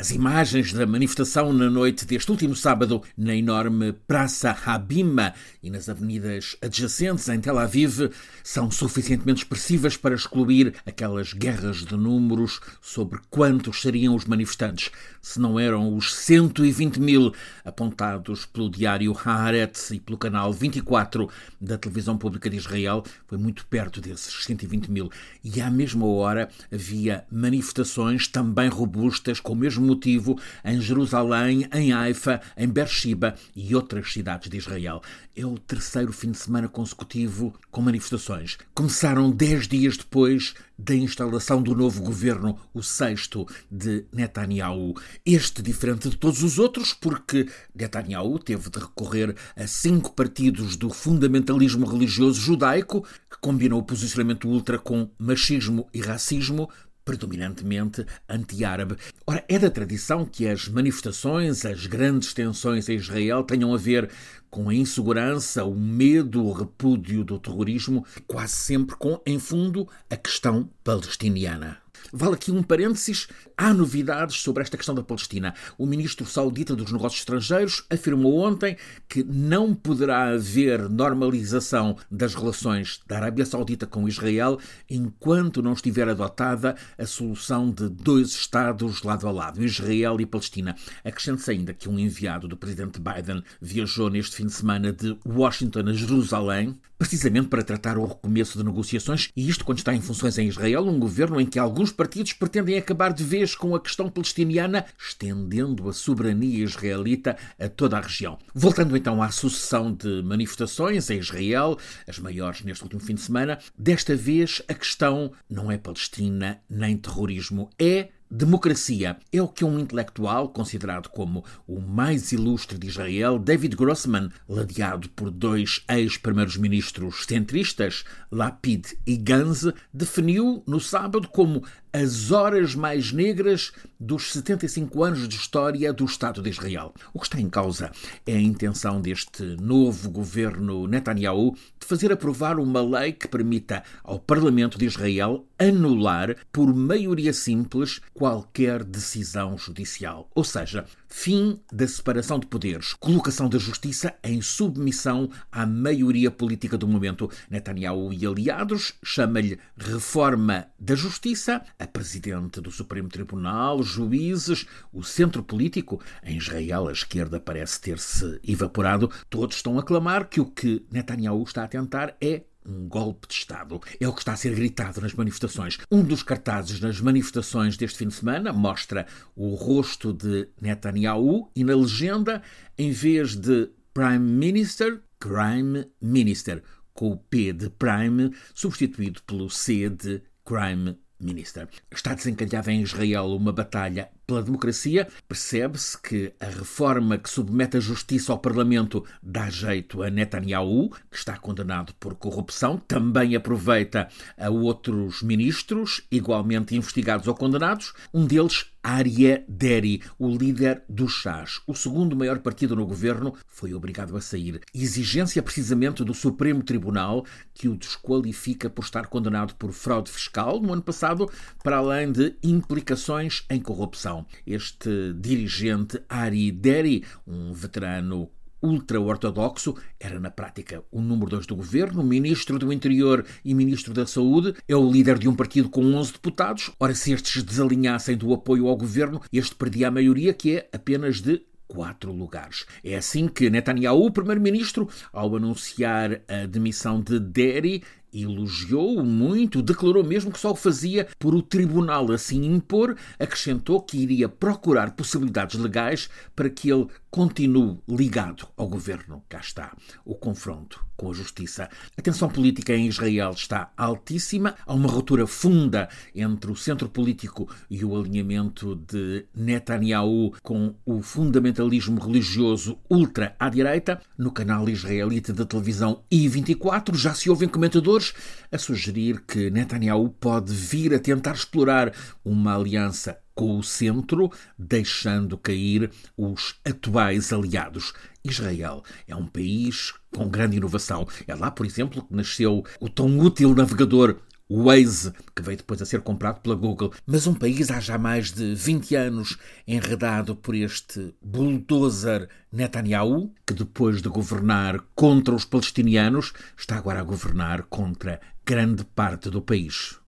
As imagens da manifestação na noite deste último sábado na enorme Praça Habima e nas avenidas adjacentes em Tel Aviv são suficientemente expressivas para excluir aquelas guerras de números sobre quantos seriam os manifestantes, se não eram os 120 mil apontados pelo diário Haaretz e pelo canal 24 da televisão pública de Israel, foi muito perto desses 120 mil. E à mesma hora havia manifestações também robustas com o mesmo motivo em Jerusalém, em Haifa, em Beersheba e outras cidades de Israel. É o terceiro fim de semana consecutivo com manifestações. Começaram dez dias depois da instalação do novo governo, o sexto de Netanyahu. Este diferente de todos os outros, porque Netanyahu teve de recorrer a cinco partidos do fundamentalismo religioso judaico, que combinou o posicionamento ultra com machismo e racismo, predominantemente anti-árabe. Ora, é da tradição que as manifestações, as grandes tensões em Israel tenham a ver com a insegurança, o medo, o repúdio do terrorismo, quase sempre com, em fundo, a questão palestiniana. Vale aqui um parênteses. Há novidades sobre esta questão da Palestina. O ministro saudita dos Negócios Estrangeiros afirmou ontem que não poderá haver normalização das relações da Arábia Saudita com Israel enquanto não estiver adotada a solução de dois Estados lado a lado, Israel e Palestina. Acrescente-se ainda que um enviado do presidente Biden viajou neste fim de semana de Washington a Jerusalém precisamente para tratar o recomeço de negociações, e isto quando está em funções em Israel, um governo em que alguns partidos pretendem acabar de vez com a questão palestiniana, estendendo a soberania israelita a toda a região. Voltando então à sucessão de manifestações em Israel, as maiores neste último fim de semana, desta vez a questão não é Palestina nem terrorismo, é Democracia. É o que um intelectual, considerado como o mais ilustre de Israel, David Grossman, ladeado por dois ex-primeiros-ministros centristas, Lapid e Gantz, definiu no sábado como as horas mais negras dos 75 anos de história do Estado de Israel. O que está em causa é a intenção deste novo governo Netanyahu de fazer aprovar uma lei que permita ao Parlamento de Israel anular, por maioria simples, qualquer decisão judicial. Ou seja, fim da separação de poderes, colocação da justiça em submissão à maioria política do momento. Netanyahu e aliados chama-lhe reforma da justiça, a presidente do Supremo Tribunal, juízes, o centro político. Em Israel, a esquerda parece ter-se evaporado. Todos estão a clamar que o que Netanyahu está a tentar é um golpe de Estado. É o que está a ser gritado nas manifestações. Um dos cartazes nas manifestações deste fim de semana mostra o rosto de Netanyahu e na legenda, em vez de Prime Minister, Crime Minister, com o P de Prime substituído pelo C de Crime Minister. Está desencalhada em Israel uma batalha pela democracia, percebe-se que a reforma que submete a justiça ao Parlamento dá jeito a Netanyahu, que está condenado por corrupção, também aproveita a outros ministros, igualmente investigados ou condenados, um deles Arya Deri, o líder do Chas, o segundo maior partido no governo, foi obrigado a sair. Exigência precisamente do Supremo Tribunal, que o desqualifica por estar condenado por fraude fiscal no ano passado, para além de implicações em corrupção. Este dirigente Ari Deri, um veterano ultra-ortodoxo, era na prática o número 2 do governo, ministro do Interior e ministro da Saúde, é o líder de um partido com 11 deputados. Ora, se estes desalinhassem do apoio ao governo, este perdia a maioria, que é apenas de quatro lugares. É assim que Netanyahu, o primeiro-ministro, ao anunciar a demissão de Deri, elogiou-o muito, declarou mesmo que só o fazia por o tribunal assim impor, acrescentou que iria procurar possibilidades legais para que ele continue ligado ao governo. Cá está o confronto com a justiça. A tensão política em Israel está altíssima, há uma ruptura funda entre o centro político e o alinhamento de Netanyahu com o fundamentalismo religioso ultra à direita. No canal israelita da televisão I24 já se ouvem comentadores a sugerir que Netanyahu pode vir a tentar explorar uma aliança com o centro, deixando cair os atuais aliados. Israel é um país com grande inovação. É lá, por exemplo, que nasceu o tão útil navegador Waze, que veio depois a ser comprado pela Google. Mas um país há já mais de 20 anos enredado por este bulldozer Netanyahu, que depois de governar contra os palestinianos, está agora a governar contra grande parte do país.